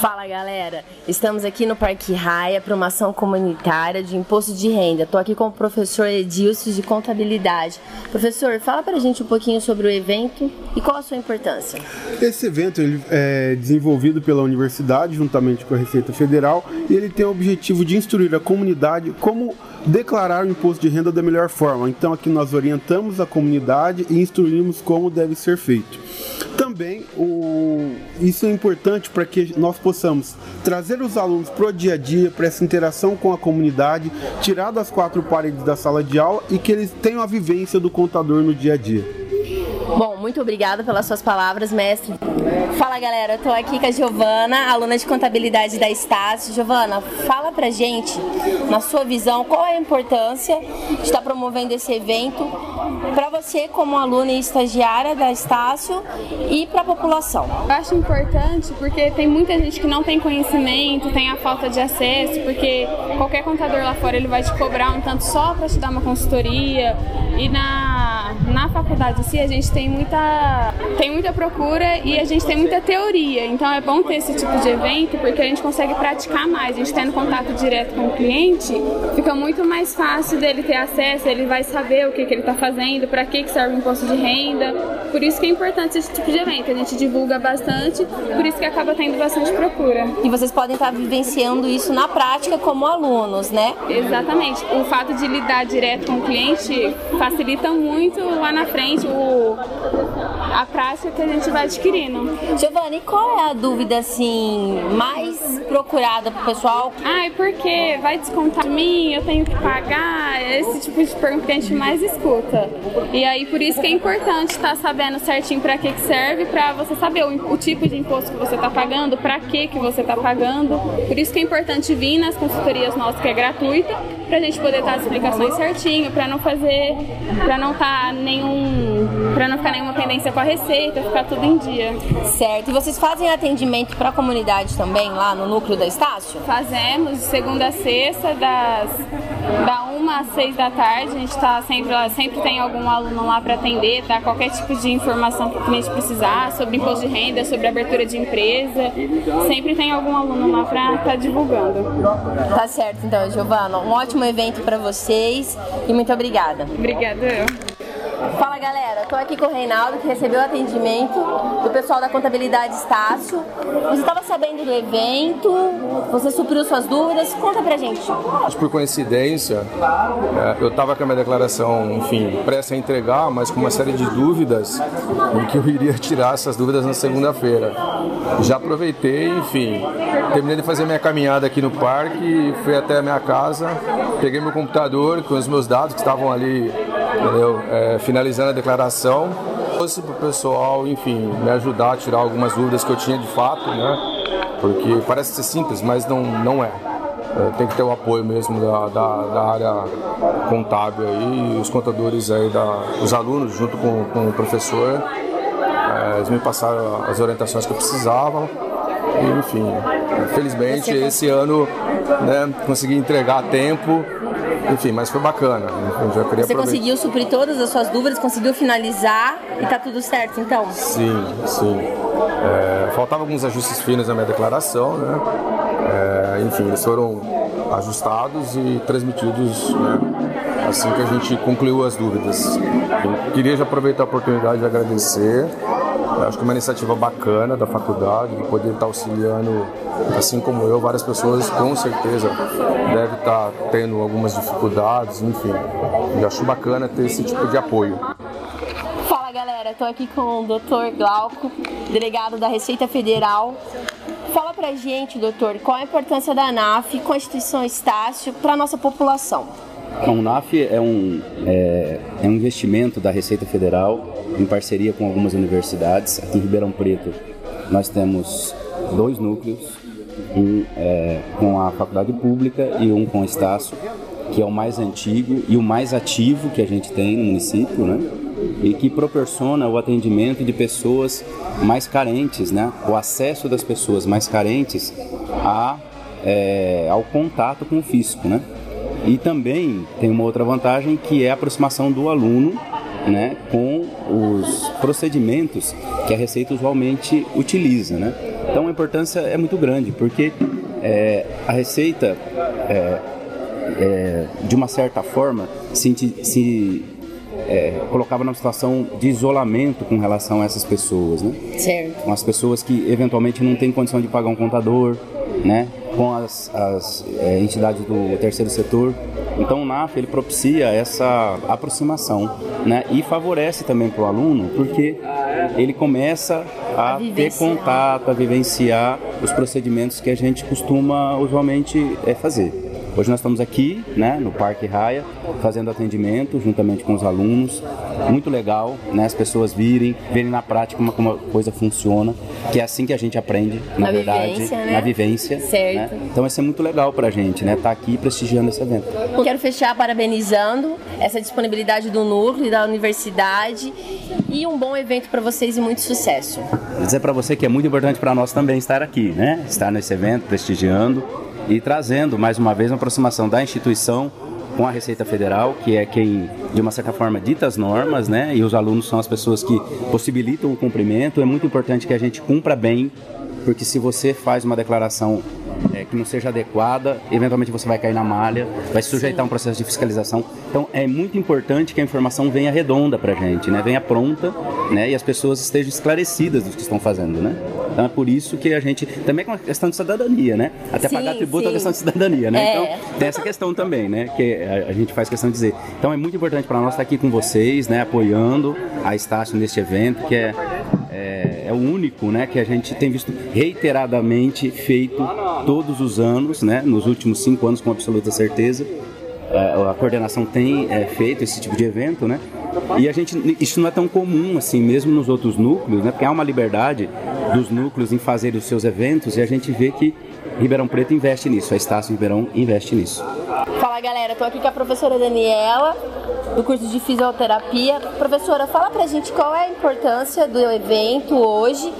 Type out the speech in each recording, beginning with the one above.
Fala galera, estamos aqui no Parque Raia para uma ação comunitária de imposto de renda. Estou aqui com o professor Edilson de Contabilidade. Professor, fala para a gente um pouquinho sobre o evento e qual a sua importância. Esse evento ele é desenvolvido pela universidade juntamente com a Receita Federal e ele tem o objetivo de instruir a comunidade como declarar o imposto de renda da melhor forma. Então aqui nós orientamos a comunidade e instruímos como deve ser feito. Também o... isso é importante para que nós possamos trazer os alunos para o dia a dia, para essa interação com a comunidade, tirar das quatro paredes da sala de aula e que eles tenham a vivência do contador no dia a dia. Bom, muito obrigada pelas suas palavras, mestre. Fala galera, eu tô aqui com a Giovana, aluna de contabilidade da Estácio. Giovana, fala pra gente, na sua visão, qual é a importância de estar promovendo esse evento para você como aluna e estagiária da Estácio e para a população? Eu acho importante porque tem muita gente que não tem conhecimento, tem a falta de acesso, porque qualquer contador lá fora ele vai te cobrar um tanto só para te dar uma consultoria e na, na faculdade em si a gente tem muita, tem muita procura e a gente tem muita teoria. Então é bom ter esse tipo de evento porque a gente consegue praticar mais. A gente tendo contato direto com o cliente, fica muito mais fácil dele ter acesso, ele vai saber o que, que ele está fazendo, para que, que serve o imposto de renda. Por isso que é importante esse tipo de evento. A gente divulga bastante, por isso que acaba tendo bastante procura. E vocês podem estar vivenciando isso na prática como alunos, né? Exatamente. O fato de lidar direto com o cliente facilita muito lá na frente o, a prática que a gente vai adquirindo. Giovanni, qual é a dúvida assim mais procurada pro pessoal? Ai, porque vai descontar de mim, eu tenho que pagar, esse tipo de pergunta que a gente mais escuta. E aí por isso que é importante estar tá sabendo certinho para que, que serve, para você saber o, o, tipo de imposto que você está pagando, para que que você está pagando. Por isso que é importante vir nas consultorias nossas que é gratuita, pra gente poder dar as explicações certinho, para não fazer, para não estar tá nenhum, para não ficar nenhuma pendência com a receita, ficar tudo em dia. Certo. E vocês fazem atendimento para a comunidade também lá no núcleo da Estácio? Fazemos de segunda a sexta, das da uma às seis da tarde. A gente está sempre lá, sempre tem algum aluno lá para atender, tá? Qualquer tipo de informação que o cliente precisar sobre imposto de renda, sobre abertura de empresa, sempre tem algum aluno lá para estar tá divulgando. Tá certo, então, Giovana. Um ótimo evento para vocês e muito obrigada. Obrigada eu. Fala galera, estou aqui com o Reinaldo que recebeu atendimento do pessoal da contabilidade Estácio. Você estava sabendo do evento? Você supriu suas dúvidas? Conta pra gente. Por coincidência, é, eu estava com a minha declaração, enfim, prestes a entregar, mas com uma série de dúvidas em que eu iria tirar essas dúvidas na segunda-feira. Já aproveitei, enfim, terminei de fazer minha caminhada aqui no parque, fui até a minha casa, peguei meu computador com os meus dados que estavam ali entendeu? É, finalizando a declaração, fosse para o pessoal, enfim, me ajudar a tirar algumas dúvidas que eu tinha de fato, né? Porque parece ser simples, mas não, não é. é tem que ter o apoio mesmo da, da, da, área contábil aí, os contadores aí, da, os alunos junto com, com o professor. É, eles me passaram as orientações que eu precisava. Enfim, felizmente esse ano né, consegui entregar a tempo enfim, mas foi bacana. Eu já queria Você aproveitar. conseguiu suprir todas as suas dúvidas, conseguiu finalizar e tá tudo certo então? Sim, sim. É, faltavam alguns ajustes finos na minha declaração, né? É, enfim, eles foram ajustados e transmitidos né, assim que a gente concluiu as dúvidas. Eu queria já aproveitar a oportunidade de agradecer acho que é uma iniciativa bacana da faculdade, de poder estar auxiliando, assim como eu, várias pessoas com certeza devem estar tendo algumas dificuldades, enfim. Eu acho bacana ter esse tipo de apoio. Fala galera, estou aqui com o Dr. Glauco, delegado da Receita Federal. Fala pra gente, doutor, qual a importância da ANAF, Constituição Estácio, para nossa população? A UNAF é um, é, é um investimento da Receita Federal em parceria com algumas universidades. Aqui em Ribeirão Preto nós temos dois núcleos, um é, com a faculdade pública e um com o Estácio, que é o mais antigo e o mais ativo que a gente tem no município, né? E que proporciona o atendimento de pessoas mais carentes, né? O acesso das pessoas mais carentes a, é, ao contato com o fisco, né? E também tem uma outra vantagem que é a aproximação do aluno né, com os procedimentos que a Receita usualmente utiliza. Né? Então a importância é muito grande, porque é, a Receita, é, é, de uma certa forma, se, se é, colocava numa situação de isolamento com relação a essas pessoas, né? Certo. Com as pessoas que eventualmente não têm condição de pagar um contador, né? Com as, as é, entidades do terceiro setor. Então o NAF ele propicia essa aproximação, né? E favorece também para o aluno, porque ele começa a, a ter contato, a vivenciar os procedimentos que a gente costuma usualmente é, fazer. Hoje nós estamos aqui, né, no Parque Raia, fazendo atendimento juntamente com os alunos. Muito legal, né, as pessoas virem, verem na prática como, como a coisa funciona, que é assim que a gente aprende, na, na verdade, vivência, né? na vivência. Certo. Né? Então vai ser muito legal pra gente, né, estar tá aqui prestigiando esse evento. Quero fechar parabenizando essa disponibilidade do núcleo e da universidade e um bom evento para vocês e muito sucesso. Vou dizer para você que é muito importante para nós também estar aqui, né? Estar nesse evento, prestigiando e trazendo mais uma vez uma aproximação da instituição com a Receita Federal, que é quem, de uma certa forma, dita as normas, né? E os alunos são as pessoas que possibilitam o cumprimento. É muito importante que a gente cumpra bem, porque se você faz uma declaração é, que não seja adequada, eventualmente você vai cair na malha, vai se sujeitar a um processo de fiscalização. Então é muito importante que a informação venha redonda para a gente, né? venha pronta né? e as pessoas estejam esclarecidas do que estão fazendo. Né? Então é por isso que a gente. Também é uma questão de cidadania, né? Até sim, pagar tributo sim. é uma questão de cidadania, né? É. Então tem essa questão também, né? Que a, a gente faz questão de dizer. Então é muito importante para nós estar aqui com vocês, né? Apoiando a Estácio neste evento, que é é, é, o único né, que a gente tem visto reiteradamente feito todos os anos, né, nos últimos cinco anos com absoluta certeza. É, a coordenação tem é, feito esse tipo de evento, né? E a gente, isso não é tão comum assim, mesmo nos outros núcleos, né? Porque há uma liberdade dos núcleos em fazer os seus eventos e a gente vê que Ribeirão Preto investe nisso, a Estácio Ribeirão investe nisso. Fala galera, estou aqui com a professora Daniela, do curso de fisioterapia. Professora, fala pra gente qual é a importância do evento hoje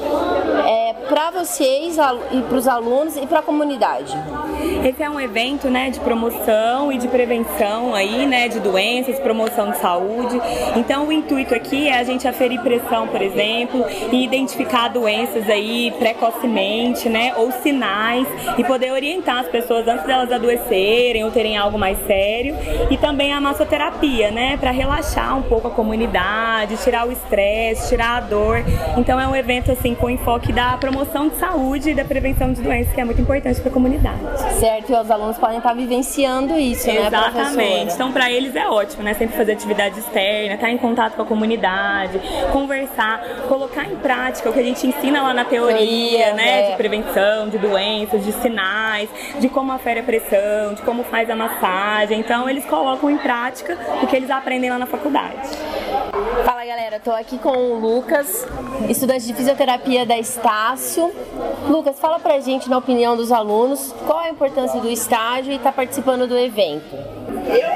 é, para vocês e para os alunos e para a comunidade. Esse é um evento né, de promoção e de prevenção aí, né, de doenças, promoção de saúde. Então o intuito aqui é a gente aferir pressão, por exemplo, e identificar doenças aí precocemente, né, ou sinais e poder orientar as pessoas antes delas adoecerem ou terem algo mais sério. E também a massoterapia, né, para relaxar um pouco a comunidade, tirar o estresse, tirar a dor. Então é um evento assim com enfoque da promoção de saúde e da prevenção de doenças que é muito importante para a comunidade. Certo, e os alunos podem estar vivenciando isso, Exatamente. né, Exatamente. Então para eles é ótimo, né, sempre fazer atividade externa, estar em contato com a comunidade, conversar, colocar em prática o que a gente ensina lá na teoria, teoria né, é. de prevenção de doenças, de sinais, de como afere a pressão, de como faz a massagem. Então eles colocam em prática o que eles aprendem lá na faculdade. Fala galera, tô aqui com o Lucas, estudante de fisioterapia da Estácio. Lucas, fala pra gente, na opinião dos alunos, qual a importância do estágio e estar tá participando do evento.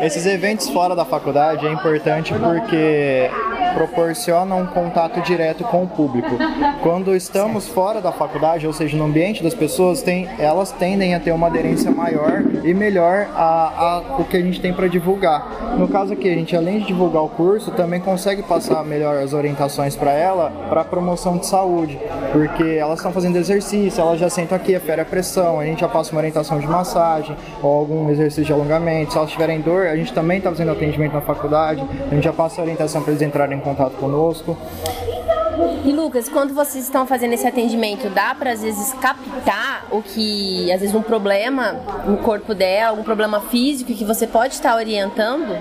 Esses eventos fora da faculdade é importante porque proporciona um contato direto com o público. Quando estamos fora da faculdade, ou seja, no ambiente das pessoas, tem, elas tendem a ter uma aderência maior e melhor a, a o que a gente tem para divulgar. No caso aqui, a gente além de divulgar o curso, também consegue passar melhor as orientações para ela para promoção de saúde, porque elas estão fazendo exercício, elas já sentam aqui, afere a pressão, a gente já passa uma orientação de massagem ou algum exercício de alongamento. Se elas tiverem dor, a gente também está fazendo atendimento na faculdade, a gente já passa a orientação para eles entrarem em contato conosco. E Lucas, quando vocês estão fazendo esse atendimento, dá para às vezes captar o que, às vezes um problema no corpo dela, algum problema físico que você pode estar orientando?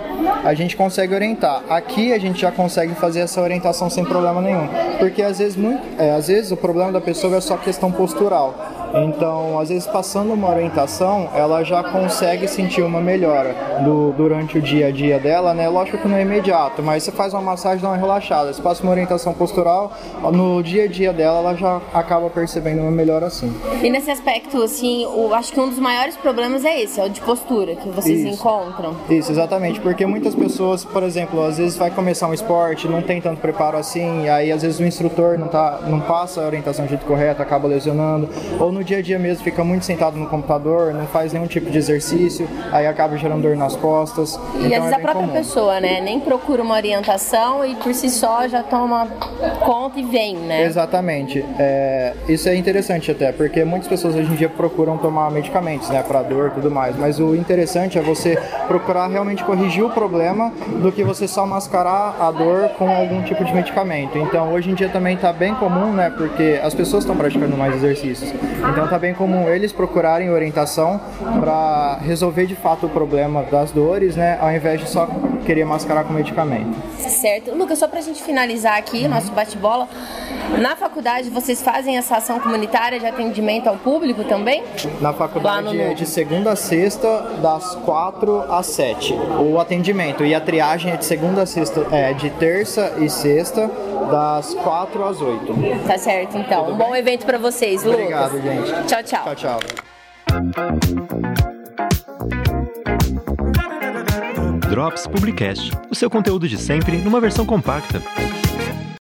A gente consegue orientar. Aqui a gente já consegue fazer essa orientação sem problema nenhum, porque às vezes muito, é, às vezes o problema da pessoa é só questão postural. Então, às vezes, passando uma orientação, ela já consegue sentir uma melhora do, durante o dia a dia dela, né? Lógico que não é imediato, mas você faz uma massagem, dá uma relaxada. Você passa uma orientação postural, no dia a dia dela, ela já acaba percebendo uma melhora assim. E nesse aspecto, assim, eu acho que um dos maiores problemas é esse, é o de postura que vocês Isso. encontram. Isso, exatamente, porque muitas pessoas, por exemplo, às vezes vai começar um esporte, não tem tanto preparo assim, aí às vezes o instrutor não, tá, não passa a orientação do jeito correto, acaba lesionando, ou no no dia a dia mesmo fica muito sentado no computador, não faz nenhum tipo de exercício, aí acaba gerando dor nas costas. E então às vezes é a própria comum. pessoa, né, nem procura uma orientação e por si só já toma conta e vem, né? Exatamente. É, isso é interessante até, porque muitas pessoas hoje em dia procuram tomar medicamentos, né, para dor e tudo mais. Mas o interessante é você procurar realmente corrigir o problema do que você só mascarar a dor com algum tipo de medicamento. Então, hoje em dia também está bem comum, né, porque as pessoas estão praticando mais exercícios. Então, está bem comum eles procurarem orientação para resolver de fato o problema das dores, né, ao invés de só querer mascarar com medicamento. Certo. Lucas, só pra gente finalizar aqui Uhum. nosso bate-bola, na faculdade vocês fazem essa ação comunitária de atendimento ao público também? Na faculdade no- é de segunda a sexta, das 4 às 7. O atendimento e a triagem é de segunda a sexta, é de terça e sexta, das 4 às 8. Tá certo, então. Um bom evento pra vocês, Lucas. Obrigado, gente. Tchau, tchau. Tchau, tchau. Drops Publicast, o seu conteúdo de sempre numa versão compacta.